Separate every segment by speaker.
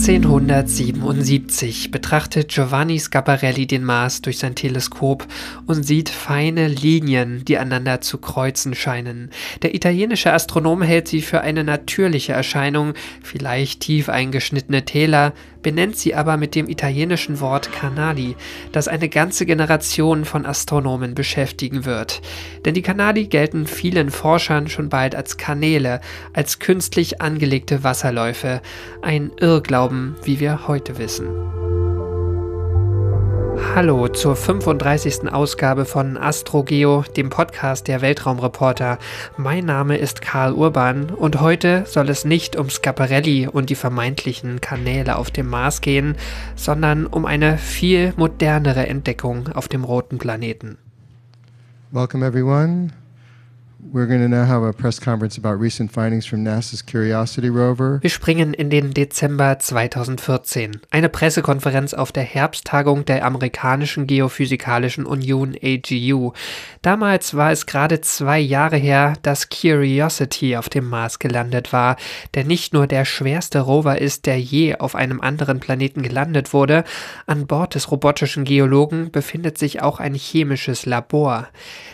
Speaker 1: 1877 betrachtet Giovanni Schiaparelli den Mars durch sein Teleskop und sieht feine Linien, die einander zu kreuzen scheinen. Der italienische Astronom hält sie für eine natürliche Erscheinung, vielleicht tief eingeschnittene Täler, benennt sie aber mit dem italienischen Wort Canali, das eine ganze Generation von Astronomen beschäftigen wird. Denn die Canali gelten vielen Forschern schon bald als Kanäle, als künstlich angelegte Wasserläufe, ein Irrglauben, wie wir heute wissen. Hallo zur 35. Ausgabe von AstroGeo, dem Podcast der Weltraumreporter. Mein Name ist Karl Urban und heute soll es nicht um Scaparelli und die vermeintlichen Kanäle auf dem Mars gehen, sondern um eine viel modernere Entdeckung auf dem roten Planeten.
Speaker 2: Welcome everyone.
Speaker 1: Wir springen in den Dezember 2014. Eine Pressekonferenz auf der Herbsttagung der amerikanischen Geophysikalischen Union AGU. Damals war es gerade zwei Jahre her, dass Curiosity auf dem Mars gelandet war, der nicht nur der schwerste Rover ist, der je auf einem anderen Planeten gelandet wurde. An Bord des robotischen Geologen befindet sich auch ein chemisches Labor.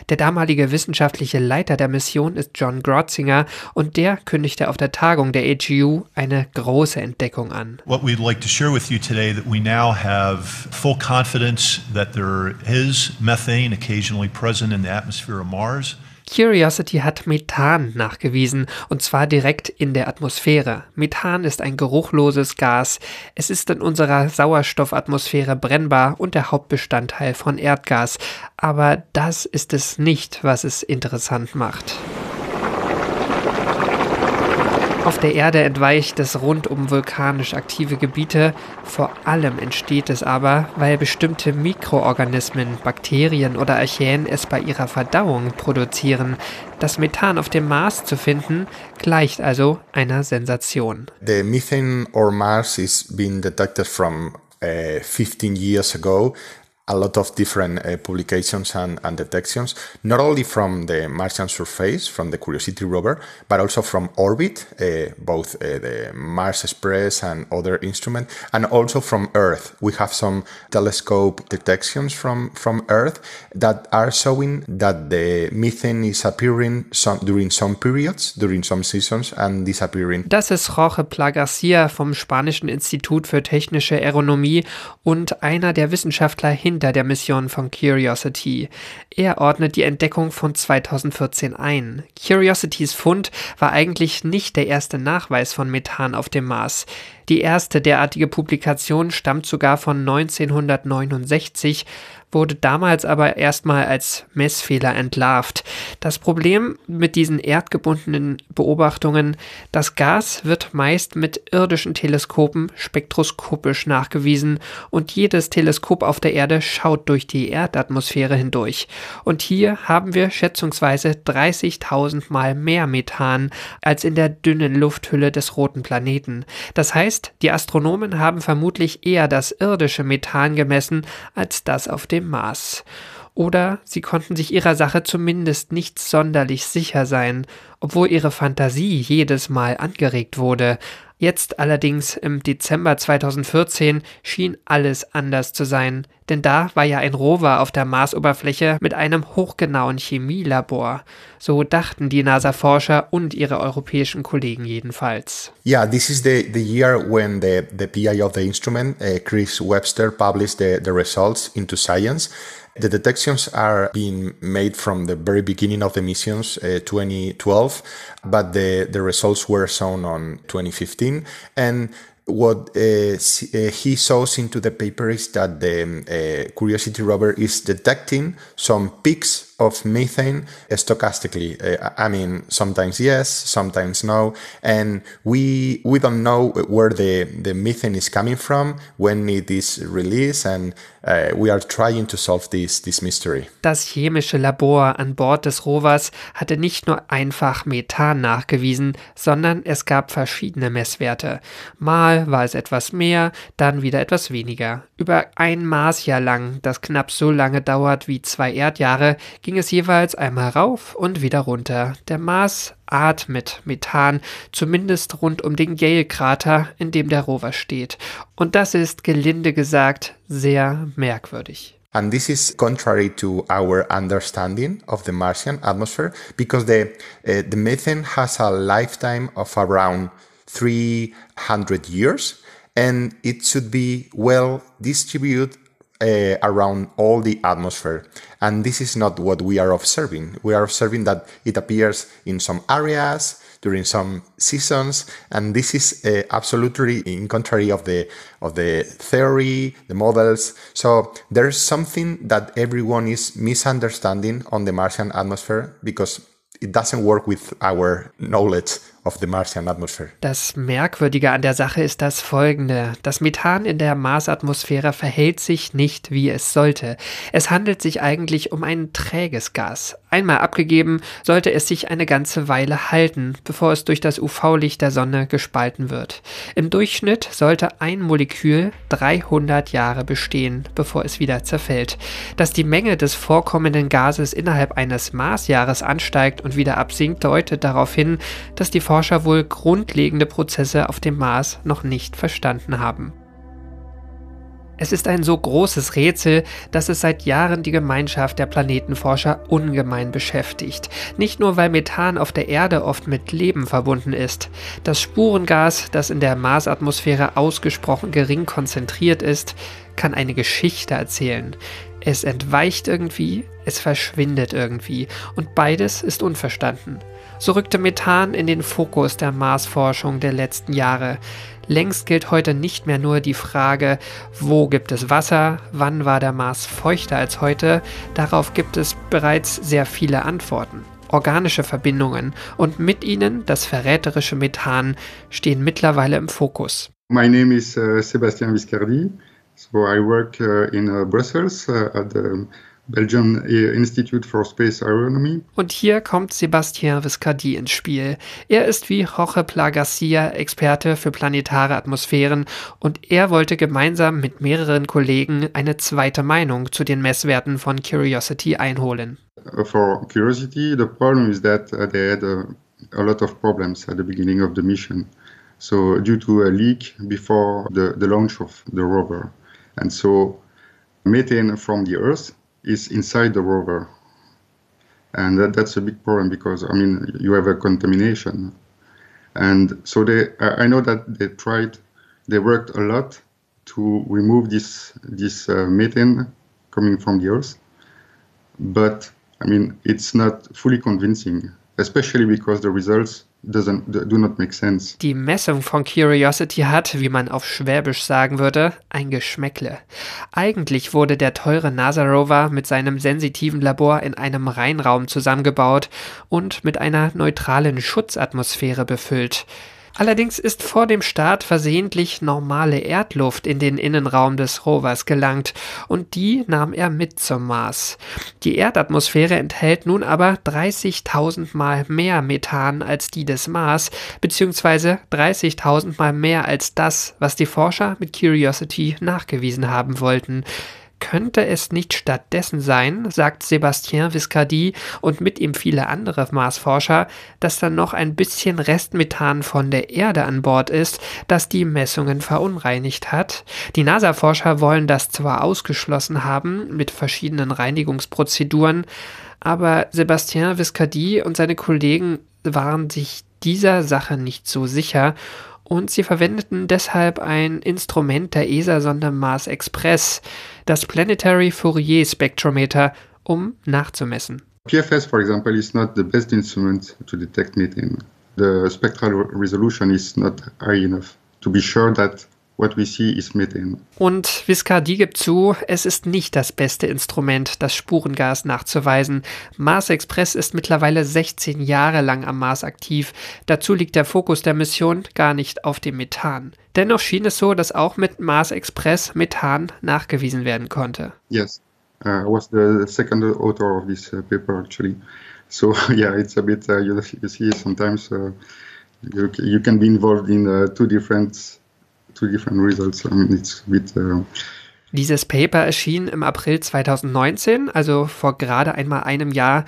Speaker 1: Der damalige wissenschaftliche Leiter der Mission ist John Grotzinger und der kündigte auf der Tagung der AGU eine große Entdeckung an.
Speaker 3: What we'd like to share with you today that we now have full confidence that there is methane occasionally present in the atmosphere of Mars.
Speaker 1: Curiosity hat Methan nachgewiesen, und zwar direkt in der Atmosphäre. Methan ist ein geruchloses Gas. Es ist in unserer Sauerstoffatmosphäre brennbar und der Hauptbestandteil von Erdgas. Aber das ist es nicht, was es interessant macht. Auf der Erde entweicht es rund um vulkanisch aktive Gebiete. Vor allem entsteht es aber, weil bestimmte Mikroorganismen, Bakterien oder Archäen es bei ihrer Verdauung produzieren. Das Methan auf dem Mars zu finden, gleicht also einer Sensation.
Speaker 4: The methane or Mars is being detected from uh, 15 years ago a lot of different uh, publications and, and, detections, not only from the Martian surface, from the Curiosity rover, but also from orbit, uh, both uh, the Mars Express and other instruments, and also from Earth. We have some telescope detections from, from Earth that are showing that the methane is appearing some, during some periods, during some seasons, and disappearing.
Speaker 1: Das ist Jorge Plagarcia vom Spanischen Institut für Technische Aeronomie und einer der Wissenschaftler hinter hinter der Mission von Curiosity. Er ordnet die Entdeckung von 2014 ein. Curiositys Fund war eigentlich nicht der erste Nachweis von Methan auf dem Mars. Die erste derartige Publikation stammt sogar von 1969 wurde damals aber erstmal als Messfehler entlarvt. Das Problem mit diesen erdgebundenen Beobachtungen, das Gas wird meist mit irdischen Teleskopen spektroskopisch nachgewiesen und jedes Teleskop auf der Erde schaut durch die Erdatmosphäre hindurch. Und hier haben wir schätzungsweise 30.000 Mal mehr Methan als in der dünnen Lufthülle des roten Planeten. Das heißt, die Astronomen haben vermutlich eher das irdische Methan gemessen als das auf dem dem Mars. Oder sie konnten sich ihrer Sache zumindest nicht sonderlich sicher sein, obwohl ihre Fantasie jedes Mal angeregt wurde, Jetzt allerdings im Dezember 2014 schien alles anders zu sein, denn da war ja ein Rover auf der Marsoberfläche mit einem hochgenauen Chemielabor. So dachten die NASA-Forscher und ihre europäischen Kollegen jedenfalls.
Speaker 4: Yeah, this is the, the year when the, the PI of the instrument, uh, Chris Webster, published the, the results into Science. The detections are being made from the very beginning of the missions, uh, 2012, but the, the results were shown on 2015. And what uh, uh, he shows into the paper is that the um, uh, Curiosity rover is detecting some peaks of methane stochastically. Uh, I mean, sometimes yes, sometimes no, and we we don't know where the the methane is coming from when it is released, and uh, we are trying to solve this this mystery.
Speaker 1: Das chemische Labor an Bord des Rovers hatte nicht nur einfach Methan nachgewiesen, sondern es gab verschiedene Messwerte. Mal war es etwas mehr, dann wieder etwas weniger. Über ein Marsjahr lang, das knapp so lange dauert wie zwei Erdjahre, ging es jeweils einmal rauf und wieder runter. Der Mars atmet Methan, zumindest rund um den Gale-Krater, in dem der Rover steht. Und das ist, gelinde gesagt, sehr merkwürdig.
Speaker 4: And this is contrary to our understanding of the Martian atmosphere because the, uh, the methane has a lifetime of around 300 years and it should be well distributed uh, around all the atmosphere. And this is not what we are observing. We are observing that it appears in some areas during some seasons, and this is uh, absolutely in contrary of the of the theory, the models. So there's something that everyone is misunderstanding on the Martian atmosphere because it doesn't work with our knowledge of the Martian atmosphere.
Speaker 1: Das Merkwürdige an der Sache ist das folgende. Das Methan in der Marsatmosphäre verhält sich nicht, wie es sollte. Es handelt sich eigentlich um ein träges Gas. Einmal abgegeben, sollte es sich eine ganze Weile halten, bevor es durch das UV-Licht der Sonne gespalten wird. Im Durchschnitt sollte ein Molekül 300 Jahre bestehen, bevor es wieder zerfällt. Dass die Menge des vorkommenden Gases innerhalb eines Marsjahres ansteigt und wieder absinkt, deutet darauf hin, dass die Forscher wohl grundlegende Prozesse auf dem Mars noch nicht verstanden haben. Es ist ein so großes Rätsel, dass es seit Jahren die Gemeinschaft der Planetenforscher ungemein beschäftigt. Nicht nur, weil Methan auf der Erde oft mit Leben verbunden ist. Das Spurengas, das in der Marsatmosphäre ausgesprochen gering konzentriert ist, kann eine Geschichte erzählen. Es entweicht irgendwie, es verschwindet irgendwie und beides ist unverstanden. So rückte Methan in den Fokus der Marsforschung der letzten Jahre. Längst gilt heute nicht mehr nur die Frage, wo gibt es Wasser, wann war der Mars feuchter als heute, darauf gibt es bereits sehr viele Antworten. Organische Verbindungen und mit ihnen das verräterische Methan stehen mittlerweile im Fokus.
Speaker 5: My name is uh, Sebastian Viscardi. So I work uh, in uh, Brussels at the Belgian Institute for Space Aeronomy.
Speaker 1: Und hier kommt Sebastien Viscardi ins Spiel. Er ist wie Jorge Pla Garcia Experte für planetare Atmosphären und er wollte gemeinsam mit mehreren Kollegen eine zweite Meinung zu den Messwerten von Curiosity einholen.
Speaker 5: Uh, for Curiosity, the problem is that uh, they had a, a lot of problems at the beginning of the mission. So due to a leak before the, the launch of the rover. And so methane from the Earth is inside the rover. And that, that's a big problem because, I mean, you have a contamination. And so they, I know that they tried, they worked a lot to remove this, this uh, methane coming from the earth. But, I mean, it's not fully convincing, especially because the results do not make sense.
Speaker 1: Die Messung von Curiosity hat, wie man auf Schwäbisch sagen würde, ein Geschmäckle. Eigentlich wurde der teure NASA-Rover mit seinem sensitiven Labor in einem Reinraum zusammengebaut und mit einer neutralen Schutzatmosphäre befüllt. Allerdings ist vor dem Start versehentlich normale Erdluft in den Innenraum des Rovers gelangt und die nahm er mit zum Mars. Die Erdatmosphäre enthält nun aber 30.000 Mal mehr Methan als die des Mars, beziehungsweise 30.000 Mal mehr als das, was die Forscher mit Curiosity nachgewiesen haben wollten. Könnte es nicht stattdessen sein, sagt Sébastien Viscardi und mit ihm viele andere Marsforscher, dass dann noch ein bisschen Restmethan von der Erde an Bord ist, das die Messungen verunreinigt hat? Die NASA-Forscher wollen das zwar ausgeschlossen haben mit verschiedenen Reinigungsprozeduren, aber Sébastien Viscardi und seine Kollegen waren sich dieser Sache nicht so sicher und sie verwendeten deshalb ein Instrument der ESA-Sonde Mars Express, das Planetary Fourier Spectrometer, um nachzumessen.
Speaker 5: PFS, for example, is not the best instrument to detect methane. The spectral resolution is not high enough to be sure that What we see is methane.
Speaker 1: Und Viscardi gibt zu, es ist nicht das beste Instrument, das Spurengas nachzuweisen. Mars Express ist mittlerweile 16 Jahre lang am Mars aktiv. Dazu liegt der Fokus der Mission gar nicht auf dem Methan. Dennoch schien es so, dass auch mit Mars Express Methan nachgewiesen werden konnte.
Speaker 5: Yes, uh, I was the second author of this uh, paper actually. So yeah, it's a bit uh, you, you see sometimes uh, you, you can be involved in uh, two different two different results. Mean, it's a uh,
Speaker 1: Dieses Paper erschien im April 2019, also vor gerade einmal einem Jahr.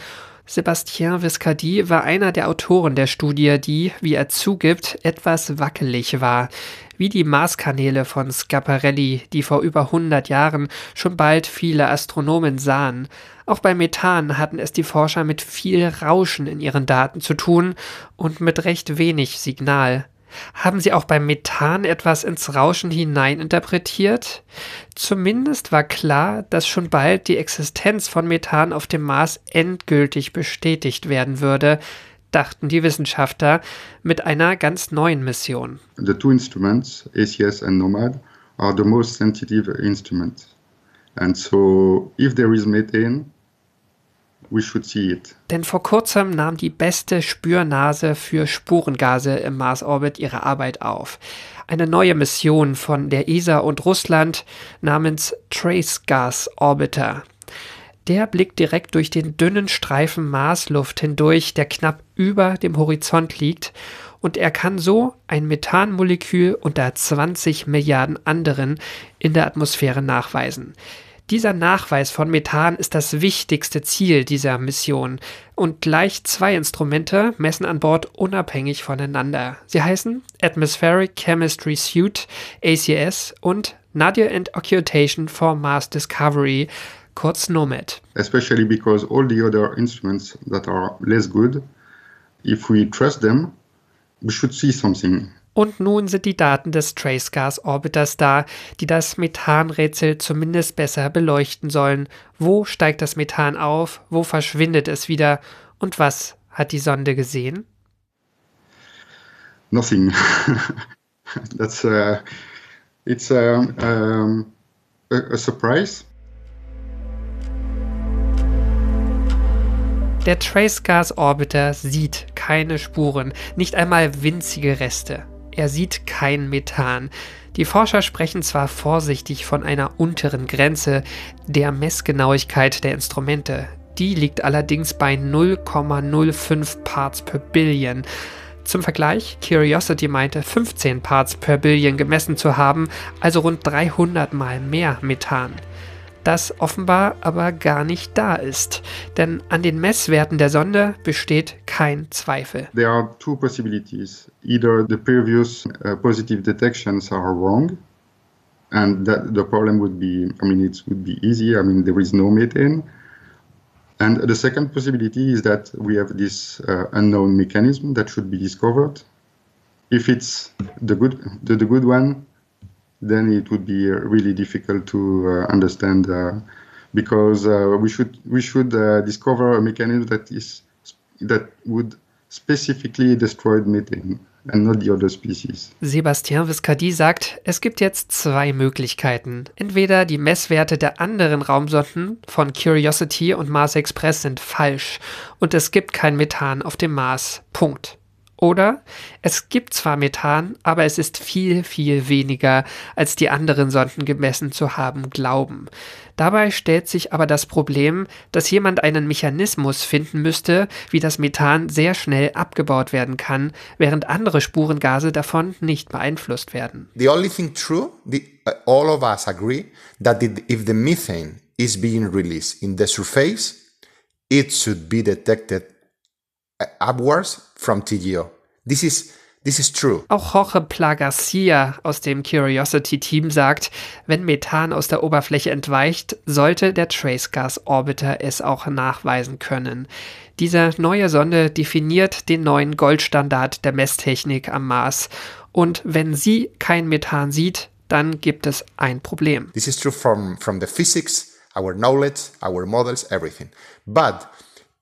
Speaker 1: Sébastien Viscardi war einer der Autoren der Studie, die, wie er zugibt, etwas wackelig war. Wie die Marskanäle von Schiaparelli, die vor über 100 Jahren schon bald viele Astronomen sahen. Auch bei Methan hatten es die Forscher mit viel Rauschen in ihren Daten zu tun und mit recht wenig Signal. Haben Sie auch beim Methan etwas ins Rauschen hineininterpretiert? Zumindest war klar, dass schon bald die Existenz von Methan auf dem Mars endgültig bestätigt werden würde, dachten die Wissenschaftler mit einer ganz neuen Mission.
Speaker 5: The two instruments, ACS and NOMAD, are the most sensitive instruments. And so if there is methane, we should see it.
Speaker 1: Denn vor kurzem nahm die beste Spürnase für Spurengase im Mars-Orbit ihre Arbeit auf. Eine neue Mission von der ESA und Russland namens Trace Gas Orbiter. Der blickt direkt durch den dünnen Streifen Marsluft hindurch, der knapp über dem Horizont liegt, und er kann so ein Methanmolekül unter 20 Milliarden anderen in der Atmosphäre nachweisen. Dieser Nachweis von Methan ist das wichtigste Ziel dieser Mission und gleich zwei Instrumente messen an Bord unabhängig voneinander. Sie heißen Atmospheric Chemistry Suite ACS und Nadia and Occultation for Mars Discovery, kurz NOMAD.
Speaker 5: Especially because all the other instruments that are less good, if we trust them, we should see something.
Speaker 1: Und nun sind die Daten des Trace Gas Orbiters da, die das Methanrätsel zumindest besser beleuchten sollen. Wo steigt das Methan auf? Wo verschwindet es wieder? Und was hat die Sonde gesehen?
Speaker 5: Nothing. That's uh, it's a, um, a, a surprise.
Speaker 1: Der Trace Gas Orbiter sieht keine Spuren, nicht einmal winzige Reste er sieht kein Methan. Die Forscher sprechen zwar vorsichtig von einer unteren Grenze der Messgenauigkeit der Instrumente, die liegt allerdings bei 0,05 Parts per Billion. Zum Vergleich, Curiosity meinte 15 Parts per Billion gemessen zu haben, also rund 300 mal mehr Methan das offenbar aber gar nicht da ist. Denn an den Messwerten der Sonde besteht kein Zweifel.
Speaker 5: There are two possibilities. Either the previous uh, positive detections are wrong, and that the problem would be, I mean, it would be easy. I mean, there is no methane. And the second possibility is that we have this uh, unknown mechanism that should be discovered. If it's the good, the, the good one, then it would be uh, really difficult to uh, understand uh, because we should we should discover a mechanism that is that would specifically destroy methane. And not the other species.
Speaker 1: Sebastien Viscardi sagt, es gibt jetzt zwei Möglichkeiten. Entweder die Messwerte der anderen Raumsonden von Curiosity und Mars Express sind falsch und es gibt kein Methan auf dem Mars. Punkt. Oder es gibt zwar Methan, aber es ist viel, viel weniger, als die anderen Sonden gemessen zu haben glauben. Dabei stellt sich aber das Problem, dass jemand einen Mechanismus finden müsste, wie das Methan sehr schnell abgebaut werden kann, während andere Spurengase davon nicht beeinflusst werden.
Speaker 4: The only thing true, the, uh, all of us agree that the, if the methane is being released in the surface, it should be detected upwards from TGO. This is This is true.
Speaker 1: Auch Jorge Plagarcia aus dem Curiosity-Team sagt, wenn Methan aus der Oberfläche entweicht, sollte der Trace Gas Orbiter es auch nachweisen können. Diese neue Sonde definiert den neuen Goldstandard der Messtechnik am Mars. Und wenn sie kein Methan sieht, dann gibt es ein Problem.
Speaker 4: This is true from, from the physics, our knowledge, our models, everything. But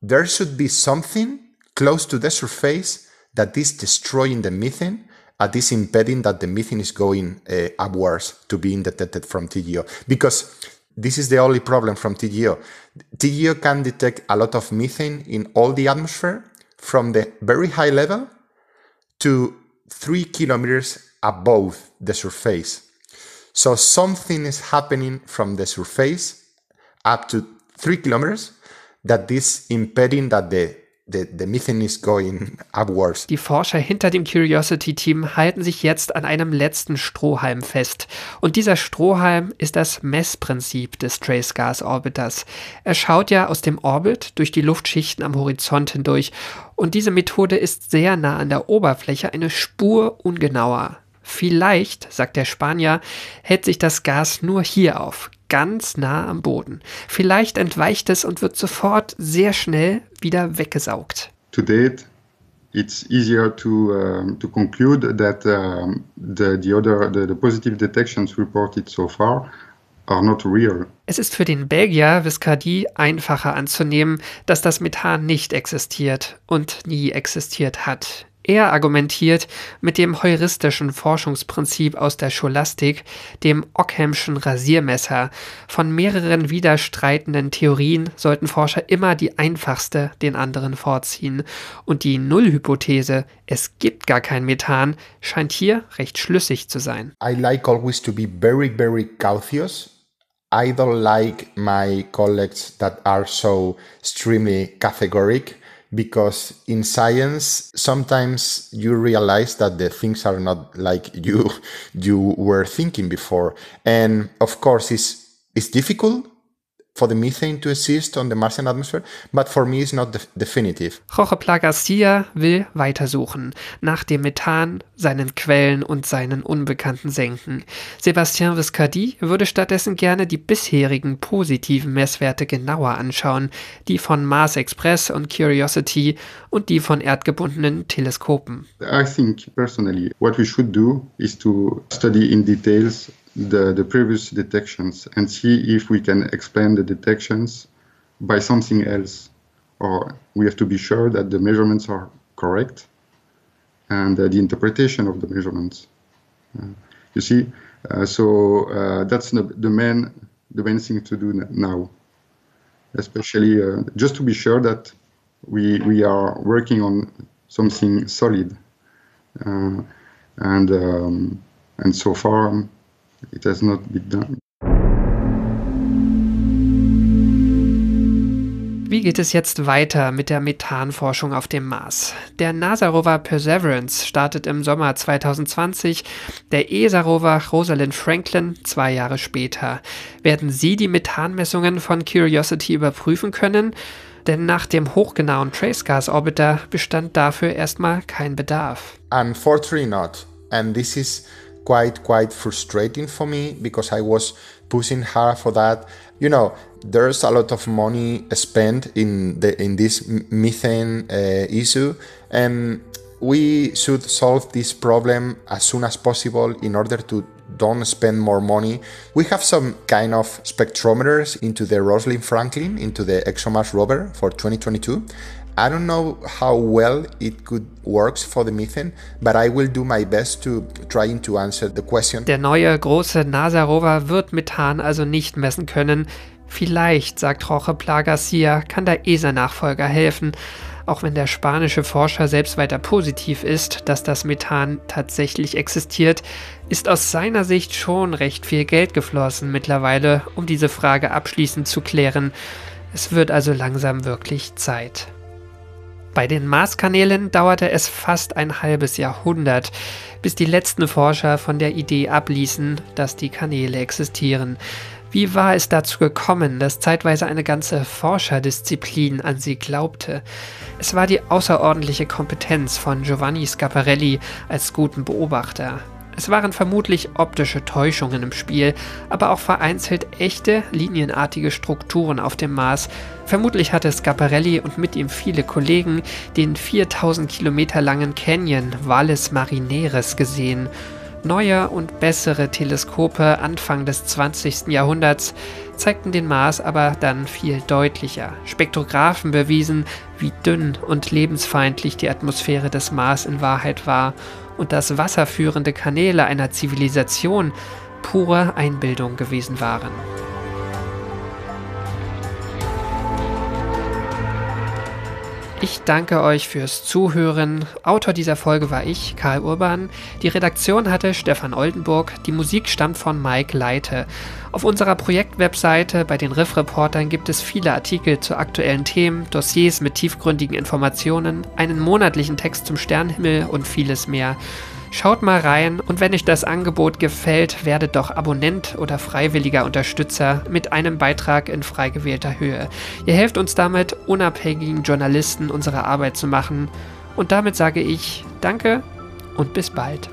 Speaker 4: there should be something close to the surface that is destroying the methane and is impeding that the methane is going uh, upwards to being detected from TGO. Because this is the only problem from TGO. TGO can detect a lot of methane in all the atmosphere from the very high level to three kilometers above the surface. So something is happening from the surface up to three kilometers that is impeding that the the, the methane is going upwards.
Speaker 1: Die Forscher hinter dem Curiosity-Team halten sich jetzt an einem letzten Strohhalm fest. Und dieser Strohhalm ist das Messprinzip des Trace Gas Orbiters. Er schaut ja aus dem Orbit durch die Luftschichten am Horizont hindurch. Und diese Methode ist sehr nah an der Oberfläche, eine Spur ungenauer. Vielleicht, sagt der Spanier, hält sich das Gas nur hier auf, ganz nah am Boden. Vielleicht entweicht es und wird sofort sehr schnell wieder weggesaugt.
Speaker 5: To date, it's easier to um, to conclude that um, the the other the, the positive detections reported so far are not real.
Speaker 1: Es ist für den Belgier Viscardi einfacher anzunehmen, dass das Methan nicht existiert und nie existiert hat. Er argumentiert mit dem heuristischen Forschungsprinzip aus der Scholastik, dem Ockhamschen Rasiermesser. Von mehreren widerstreitenden Theorien sollten Forscher immer die einfachste den anderen vorziehen. Und die Nullhypothese, es gibt gar kein Methan, scheint hier recht schlüssig zu sein.
Speaker 4: I like always to be very, very cautious. I don't like my colleagues that are so extremely categoric. Because in science sometimes you realize that the things are not like you you were thinking before. And of course it's it's difficult for the methane to exist on the Martian atmosphere, but for me it's not de definitive.
Speaker 1: Jorge Pla Garcia will weitersuchen, nach dem Methan, seinen Quellen und seinen unbekannten Senken. Sébastien Viscardi würde stattdessen gerne die bisherigen positiven Messwerte genauer anschauen, die von Mars Express und Curiosity und die von erdgebundenen Teleskopen.
Speaker 5: I think personally what we should do is to study in details the, the previous detections and see if we can explain the detections by something else. Or we have to be sure that the measurements are correct and uh, the interpretation of the measurements. Uh, you see, uh, so uh, that's the, the main the main thing to do now, especially uh, just to be sure that we we are working on something solid, uh, and um, and so far It has not been done.
Speaker 1: Wie geht es jetzt weiter mit der Methanforschung auf dem Mars? Der NASA-Rover Perseverance startet im Sommer 2020, der ESA-Rover Rosalind Franklin zwei Jahre später. Werden sie die Methanmessungen von Curiosity überprüfen können? Denn nach dem hochgenauen Tracegas-Orbiter bestand dafür erstmal kein Bedarf.
Speaker 4: Unfortunately not. And this is quite quite frustrating for me because I was pushing hard for that. You know, there's a lot of money spent in the in this methane uh, issue, and we should solve this problem as soon as possible in order to don't spend more money. We have some kind of spectrometers into the Rosalind Franklin, into the ExoMars rover for 2022, I don't know how well it could works for the methane, but I will do my best to trying to answer the question.
Speaker 1: Der neue große NASA-Rover wird Methan also nicht messen können. Vielleicht, sagt Jorge Pla Garcia, kann der ESA-Nachfolger helfen, auch wenn der spanische Forscher selbst weiter positiv ist, dass das Methan tatsächlich existiert, ist aus seiner Sicht schon recht viel Geld geflossen mittlerweile, um diese Frage abschließend zu klären. Es wird also langsam wirklich Zeit. Bei den Marskanälen dauerte es fast ein halbes Jahrhundert, bis die letzten Forscher von der Idee abließen, dass die Kanäle existieren. Wie war es dazu gekommen, dass zeitweise eine ganze Forscherdisziplin an sie glaubte? Es war die außerordentliche Kompetenz von Giovanni Scaparelli als guten Beobachter. Es waren vermutlich optische Täuschungen im Spiel, aber auch vereinzelt echte, linienartige Strukturen auf dem Mars. Vermutlich hatte Scaparelli und mit ihm viele Kollegen den 4000 Kilometer langen Canyon Valles Marineres gesehen. Neue und bessere Teleskope Anfang des 20. Jahrhunderts zeigten den Mars aber dann viel deutlicher. Spektrographen bewiesen, wie dünn und lebensfeindlich die Atmosphäre des Mars in Wahrheit war und dass wasserführende Kanäle einer Zivilisation pure Einbildung gewesen waren. Ich danke euch fürs Zuhören. Autor dieser Folge war ich, Karl Urban. Die Redaktion hatte Stefan Oldenburg. Die Musik stammt von Mike Leite. Auf unserer Projektwebseite bei den Riff-Reportern gibt es viele Artikel zu aktuellen Themen, Dossiers mit tiefgründigen Informationen, einen monatlichen Text zum Sternenhimmel und vieles mehr. Schaut mal rein und wenn euch das Angebot gefällt, werdet doch Abonnent oder freiwilliger Unterstützer mit einem Beitrag in frei gewählter Höhe. Ihr helft uns damit, unabhängigen Journalisten unsere Arbeit zu machen. Und damit sage ich Danke und bis bald.